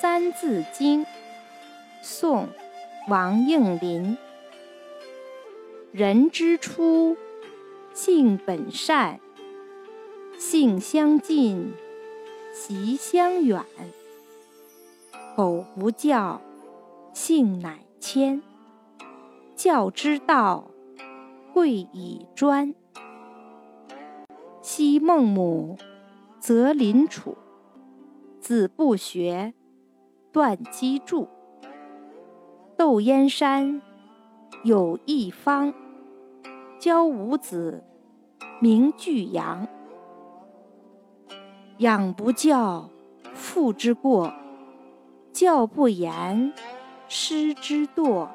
三字经》宋·王应麟。人之初，性本善，性相近，习相远。苟不教，性乃迁。教之道，贵以专。昔孟母，择邻处。子不学，断机杼。窦燕山有义方，教五子，名俱扬。养不教，父之过；教不严，师之惰。